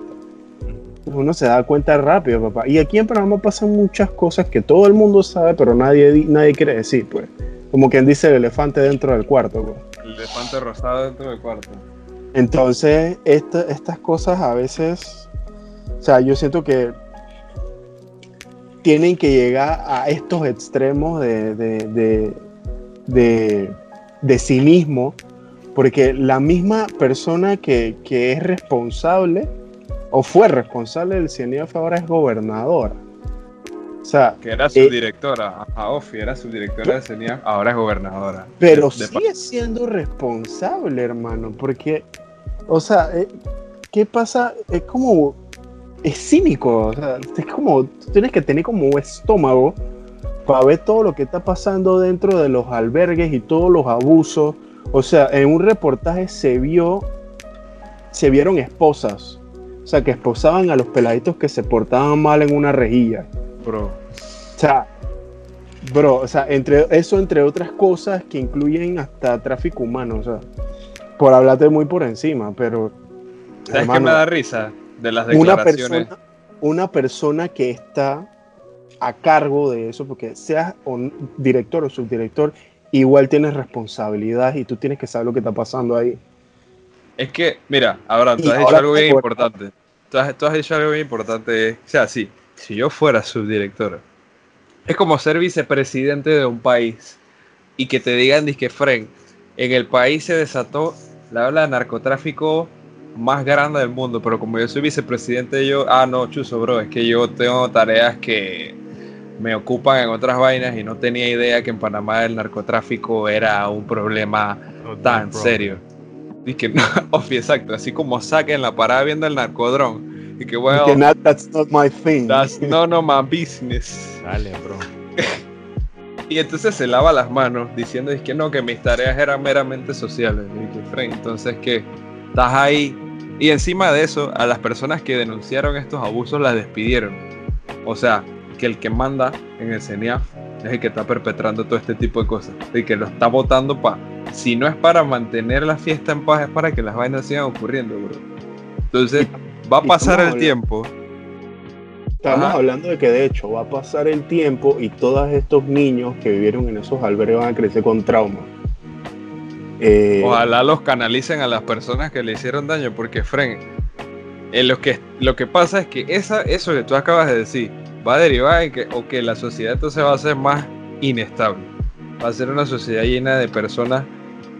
Uno se da cuenta rápido, papá. Y aquí en Panamá pasan muchas cosas que todo el mundo sabe, pero nadie, di- nadie quiere decir, pues. Como quien dice el elefante dentro del cuarto, pues. El elefante rosado dentro del cuarto. Entonces, esta- estas cosas a veces, o sea, yo siento que tienen que llegar a estos extremos de, de- de- de, de cinismo, porque la misma persona que, que es responsable o fue responsable del CIENIAF ahora es gobernadora. O sea, Que era su Eh, directora, a Ofi era su directora de CENIAF, ahora es gobernadora. pero De- de- sigue siendo responsable, hermano, porque, o sea, eh, ¿qué pasa? Es como, es cínico, o sea, es como, tú tienes que tener como estómago para ver todo lo que está pasando dentro de los albergues y todos los abusos. O sea, en un reportaje se vio, se vieron esposas, o sea, que esposaban a los peladitos que se portaban mal en una rejilla. Bro, O sea, bro, o sea, entre eso entre otras cosas que incluyen hasta tráfico humano, o sea, por hablarte muy por encima, pero ¿Sabes hermano, me da risa de las una declaraciones? persona, una persona que está a cargo de eso, porque seas director o subdirector, igual tienes responsabilidad y tú tienes que saber lo que está pasando ahí. Es que, mira, Abraham, Y tú has dicho ahora algo bien importante. Tú has, tú has dicho algo bien importante. O sea, sí, si yo fuera subdirectora, es como ser vicepresidente de un país y que te digan, que Fren, en el país se desató la ola de narcotráfico más grande del mundo, pero como yo soy vicepresidente, yo, ah, no, chuzo, bro, es que yo tengo tareas que me ocupan en otras vainas y no tenía idea que en Panamá el narcotráfico era un problema tan serio. Y que no, [LAUGHS] Ofi, exacto, así como saquen la parada viendo el narcodrón. Y que, Y well, que not- that's not my thing. that's none of my business. Dale, bro. [LAUGHS] Y entonces se lava las manos diciendo es que no, que mis tareas eran meramente sociales. Y que, "Fren, entonces que estás ahí. Y encima de eso, a las personas que denunciaron estos abusos las despidieron. O sea, que el que manda en el CENIAF es el que está perpetrando todo este tipo de cosas. Y que lo está votando para. Si no es para mantener la fiesta en paz, es para que las vainas sigan ocurriendo, bro. Entonces, va a pasar el tiempo. Estamos Ajá. hablando de que de hecho va a pasar el tiempo y todos estos niños que vivieron en esos albergues van a crecer con trauma. Eh, Ojalá los canalicen a las personas que le hicieron daño, porque Fren, eh, lo, que, lo que pasa es que esa, eso que tú acabas de decir va a derivar en que, o que la sociedad entonces va a ser más inestable. Va a ser una sociedad llena de personas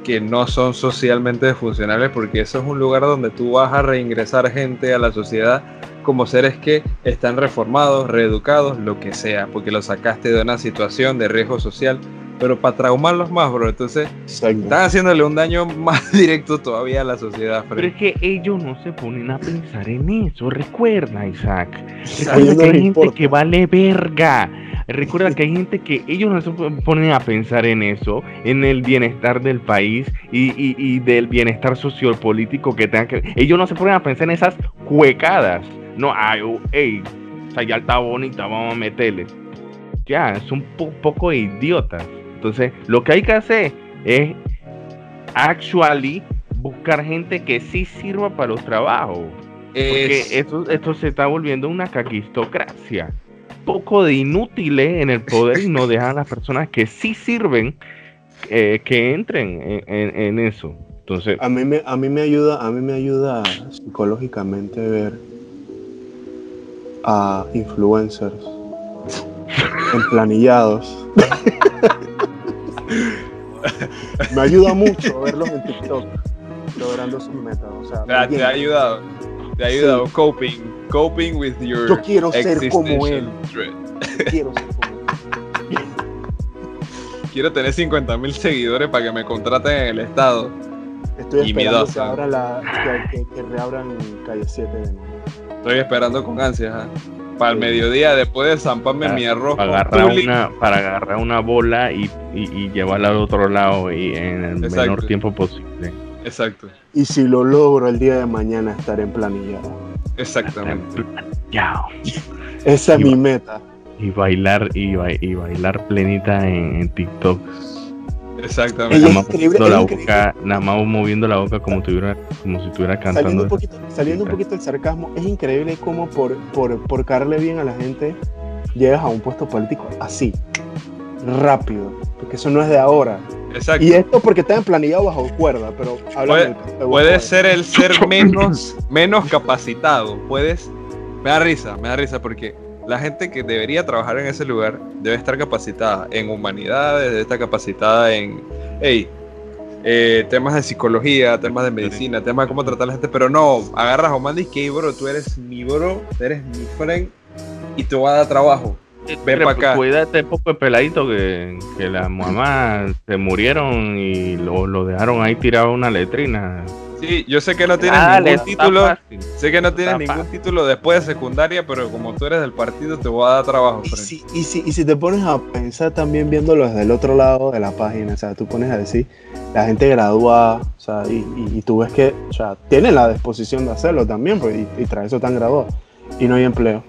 que no son socialmente funcionales, porque eso es un lugar donde tú vas a reingresar gente a la sociedad como seres que están reformados, reeducados, lo que sea, porque los sacaste de una situación de riesgo social, pero para traumarlos más, bro. Entonces, exacto. están haciéndole un daño más [LAUGHS] directo todavía a la sociedad, Pero es que ellos no se ponen a pensar en eso. Recuerda, Isaac. Recuerda no que hay gente importa. que vale verga. Recuerda [LAUGHS] que hay gente que ellos no se ponen a pensar en eso, en el bienestar del país y, y- y del bienestar sociopolítico que tengan que. Ellos no se ponen a pensar en esas cuecadas. No, ay, oh, ey, esa ya está bonita, vamos a meterle. Ya, son un poco idiotas. Entonces, lo que hay que hacer es actually buscar gente que sí sirva para los trabajos. Porque Es- esto, esto se está volviendo una caquistocracia. Poco de inútiles en el poder y no [LAUGHS] dejan a las personas que sí sirven eh, que entren en, en- en eso. Entonces, A mí me, a mí me ayuda, a mí me ayuda psicológicamente ver a influencers emplanillados. me ayuda mucho verlos en TikTok logrando sus metas. O sea, te, ha- te ayudado. Te ha ayudado coping. Coping with your Yo quiero ser como él. threat. Quiero ser como él. Quiero tener 50 mil seguidores para que me contraten en el estado. Estoy esperando que, ¿eh? abra la, que, que- que reabran calle 7 de nuevo. Estoy esperando con ansias. ¿ah? Para el mediodía, después de zamparme mi arroz. para agarrar, una, para agarrar una bola y, y- y llevarla al otro lado y en el Exacto. menor tiempo posible. Exacto. Y si lo logro el día de mañana estar en planillado. Exactamente. Yao. Esa es Y mi meta. Y bailar, y, ba- y bailar plenita en, en TikTok. Exactamente. Nada más increíble, moviendo la boca, nada más moviendo la boca como, tuviera, como si estuviera Saliendo cantando. un poquito, saliendo un poquito del sarcasmo, es increíble cómo por, por, por caerle bien a la gente llegas a un puesto político así, rápido, porque eso no es de ahora. Exacto. Y esto porque está planillado bajo cuerda, pero Puede- Boy. ser el ser [LAUGHS] menos, menos capacitado. Puedes. Me da risa, me da risa porque la gente que debería trabajar en ese lugar debe estar capacitada en humanidades, debe estar capacitada en, hey, eh, temas de psicología, temas de medicina, temas de cómo tratar a la gente, pero no, agarras a Oman y que, bro, tú eres mi bro, eres mi friend y te voy a dar trabajo. Ven para acá. Cuídate poco de peladito que, que las mamás se murieron y lo, lo dejaron ahí tirado en una letrina. Sí, yo sé que no tienes ningún está título, fácil. sé que no tienes Está ningún fácil. título después de secundaria, pero como tú eres del partido te voy a dar trabajo, Y si, y, si, y si te pones a pensar también viéndolo desde el otro lado de la página, o sea, tú pones a decir, la gente graduada, o sea, y, y- y tú ves que, o sea, tienen la disposición de hacerlo también, pues, y, y tras eso están graduados, y no hay empleo.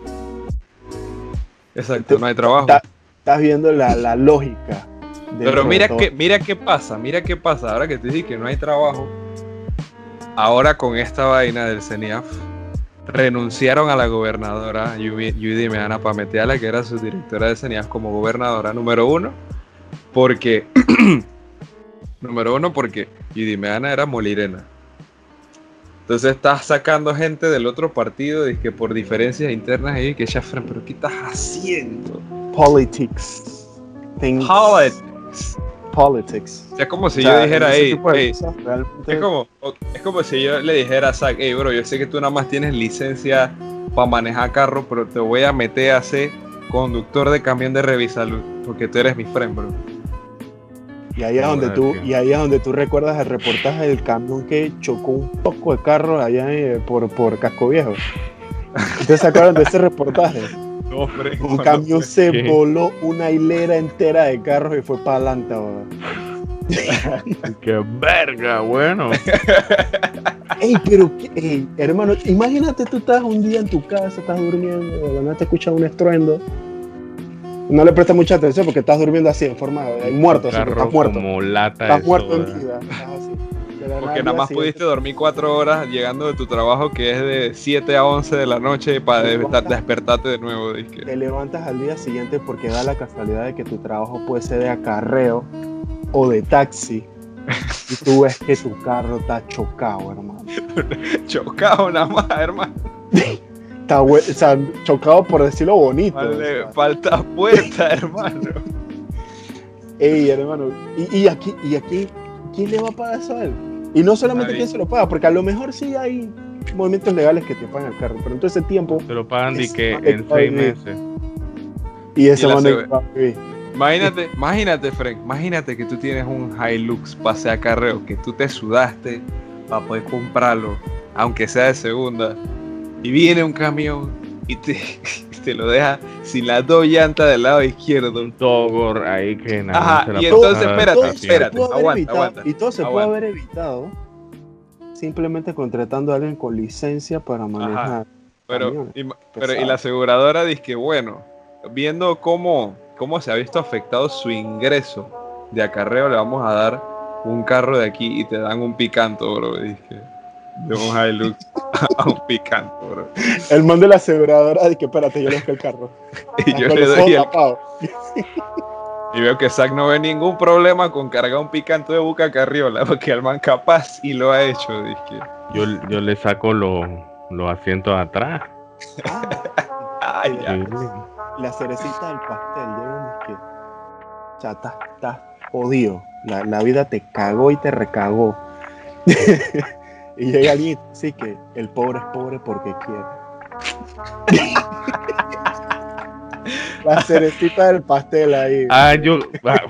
Exacto, no hay trabajo. Está- Estás viendo la, la lógica. Pero mira que, mira qué pasa, mira qué pasa. Ahora que te dije que no hay trabajo, ahora con esta vaina del CENIAF, renunciaron a la gobernadora Judy Meana Pameteala, que era su directora de CENIAF como gobernadora número uno, porque, [CLEARS THROAT] número uno, porque Judy Meana era molirena. Entonces estás sacando gente del otro partido y que por diferencias internas ahí que ya pero ¿qué estás haciendo? Politics. Things- Politics. Politics. O sea, es como si O sea, yo dijera, hey, tipo de hey, cosas realmente- es como, es como si yo le dijera a Zach, hey, bro, yo sé que tú nada más tienes licencia para manejar carro, pero te voy a meter a ser conductor de camión de Revisalud, porque tú eres mi friend, bro. Y ahí es donde tú, tío. y ahí es donde tú recuerdas el reportaje del camión que chocó un poco de carro allá eh, por, por Casco Viejo. ¿Ustedes se acuerdan de ese reportaje? No. Un camión se ¿Qué? voló una hilera entera de carros y fue para adelante. [LAUGHS] ¡Qué verga, bueno! [LAUGHS] Ey, pero, ey, hermano, imagínate tú estás un día en tu casa, estás durmiendo, de la nada te escuchas un estruendo. No le prestas mucha atención porque estás durmiendo así, en forma de muerto, así, estás muerto. como lata Estás muerto en vida. estás Porque nada más pudiste dormir cuatro horas llegando de tu trabajo que es de 7 a 11 de la noche para despertar- despertarte de nuevo. dizque. te levantas al día siguiente porque da la casualidad de que tu trabajo puede ser de acarreo o de taxi y tú ves que tu carro está chocado, hermano. [LAUGHS] Chocado nada más, hermano. Está hue- o sea, chocado por decirlo bonito. Vale, falta puerta, [LAUGHS] hermano. Ey, hermano, y, y aquí, y aquí, ¿quién le va a pagar eso a él? Y no solamente quién se lo paga, porque a lo mejor sí hay movimientos legales que te pagan el carro, pero en todo ese tiempo, Te lo pagan de que en seis meses. y ese Y la man seg- va a vivir. Imagínate, imagínate, Frank, imagínate que tú tienes un Hilux pase acarreo, que tú te sudaste para poder comprarlo, aunque sea de segunda, y viene un camión y te, [LAUGHS] te lo deja sin las dos llantas del lado izquierdo. Un togor ahí que nada Ajá, más se la y entonces, espérate, espérate. pudo haber aguanta, evitado- aguanta, y todo se puede haber evitado simplemente contratando a alguien con licencia para manejar. Pero, y, pero y la aseguradora dice que bueno, viendo cómo, cómo se ha visto afectado su ingreso de acarreo, le vamos a dar un carro de aquí y te dan un picanto, bro. Dije, de un Hilux a un picanto, bro. El man de la aseguradora dice que espérate, yo le busco el carro. [LAUGHS] Y yo le doy el, [LAUGHS] y veo que Zack no ve ningún problema con cargar un picanto de buca carriola, porque el man capaz y lo ha hecho, dije. Yo, yo le saco los, los asientos atrás. Ah, [LAUGHS] Ay, ya. La cerecita del pastel, es que, o sea, estás, estás jodido. La, la vida te cagó y te recagó. Y llega alguien dice que el pobre es pobre porque quiere. [LAUGHS] la cerecita del pastel ahí. Ah, yo. ah,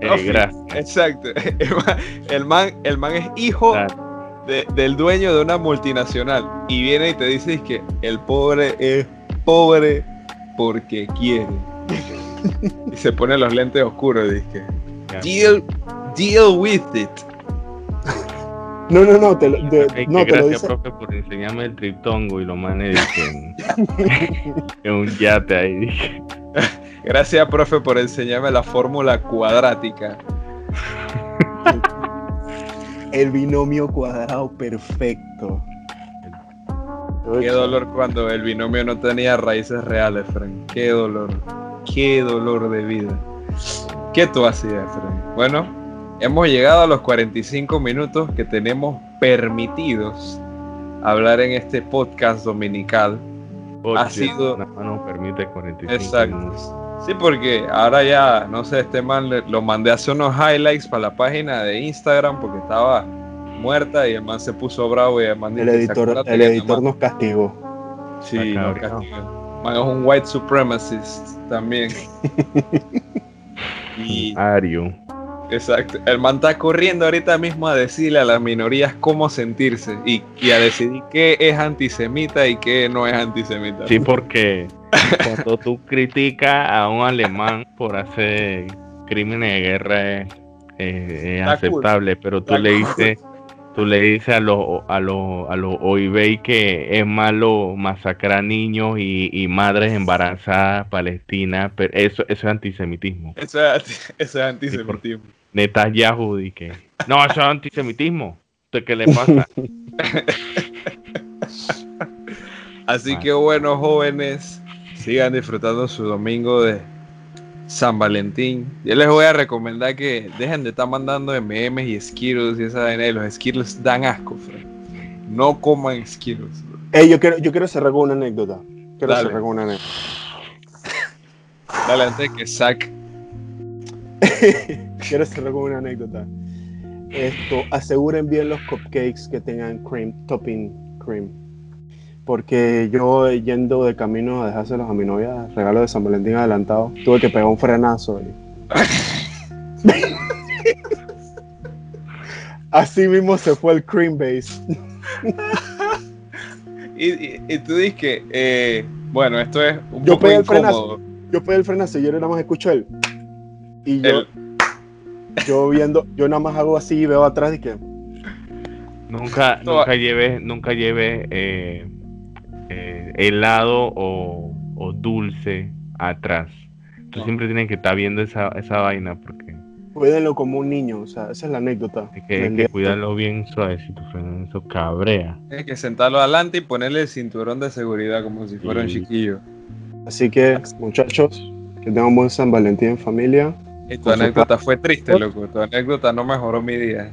[LAUGHS] eh, gracias. Exacto. El man, el man, es hijo de- del dueño de una multinacional y viene y te dice que el pobre es pobre porque quiere. [LAUGHS] y se pone los lentes oscuros, dice. Deal, deal with it. No, no, no, te lo, de- Ey, no, que te lo gracias, dice. profe, por enseñarme el triptongo y lo dicen [LAUGHS] en un yate ahí. dije. [LAUGHS] Gracias, profe, por enseñarme la fórmula cuadrática. [LAUGHS] El binomio cuadrado perfecto. Qué dolor cuando el binomio no tenía raíces reales, Frank. Qué dolor. Qué dolor de vida. ¿Qué tú hacías, Frank? Bueno, hemos llegado a los 45 minutos que tenemos permitidos hablar en este podcast dominical. ha sido. No permite 45 Exacto. Sí, porque ahora ya, no sé, este man lo mandé a hacer unos highlights para la página de Instagram porque estaba muerta y el man se puso bravo y el man El editor, el editor nos castigó. Sí, nos castigó. Man es un white supremacist también. [LAUGHS] y Ario. Exacto. El man está corriendo ahorita mismo a decirle a las minorías cómo sentirse y, a decidir qué es antisemita y qué no es antisemita. Sí, porque cuando tú criticas a un alemán por hacer crímenes de guerra es, aceptable, pero tú le dices tú le dices a los a los a los OIB que es malo masacrar niños y, madres embarazadas palestinas, pero eso, eso es antisemitismo. Eso es, eso es antisemitismo. Netanyahu y que no, eso es antisemitismo. ¿Qué le pasa? Así que bueno, jóvenes, sigan disfrutando su domingo de San Valentín. Yo les voy a recomendar que dejen de estar mandando memes y Skittles y esa vaina. Los Skittles dan asco, No coman Skittles. yo quiero, yo quiero cerrar con una anécdota. Quiero cerrar con una anécdota. Dale, antes que sac. [LAUGHS] quiero cerrar con una anécdota. Esto, aseguren bien los cupcakes que tengan cream, topping cream. Porque yo yendo de camino a dejárselos a mi novia, regalo de San Valentín adelantado, tuve que pegar un frenazo. [LAUGHS] Así mismo se fue el cream base. y, tú dices que, eh, bueno, esto es un yo poco incómodo. yo pegué el frenazo y yo nada más escucho él. Y yo, yo viendo, yo nada más hago así y veo atrás y que. Nunca, nunca lleve, nunca lleve eh, eh, helado o, dulce atrás. Tú siempre tienes que estar viendo esa, esa vaina porque. Cuídenlo como un niño, o sea, esa es la anécdota. Hay que, cuidarlo bien suavecito, eso cabrea. Hay que sentarlo adelante y ponerle el cinturón de seguridad como si fuera un chiquillo. Así que, muchachos, que tengan un buen San Valentín en familia. Tu anécdota fue triste, loco. Tu anécdota no mejoró mi día.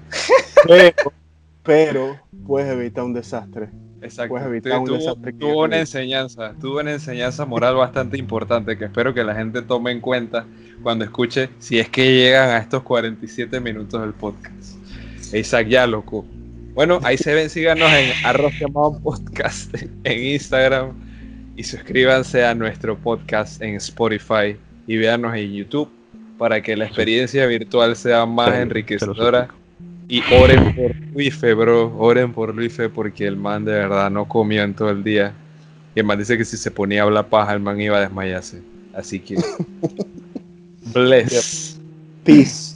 pero puedes evitar un desastre. Exacto. tuvo, una enseñanza, tuvo una enseñanza moral bastante importante que espero que la gente tome en cuenta cuando escuche, si es que llegan a estos 47 minutos del podcast. Isaac, ya loco. Bueno, ahí se ven, síganos en [LAUGHS] arroz llamado podcast en Instagram y suscríbanse a nuestro podcast en Spotify y véanos en YouTube para que la experiencia virtual sea más enriquecedora y oren por Luife, bro. Oren por Luife porque el man de verdad no comió en todo el día. Y el man dice que si se ponía a hablar paja, el man iba a desmayarse. Así que. [LAUGHS] Bless. Peace.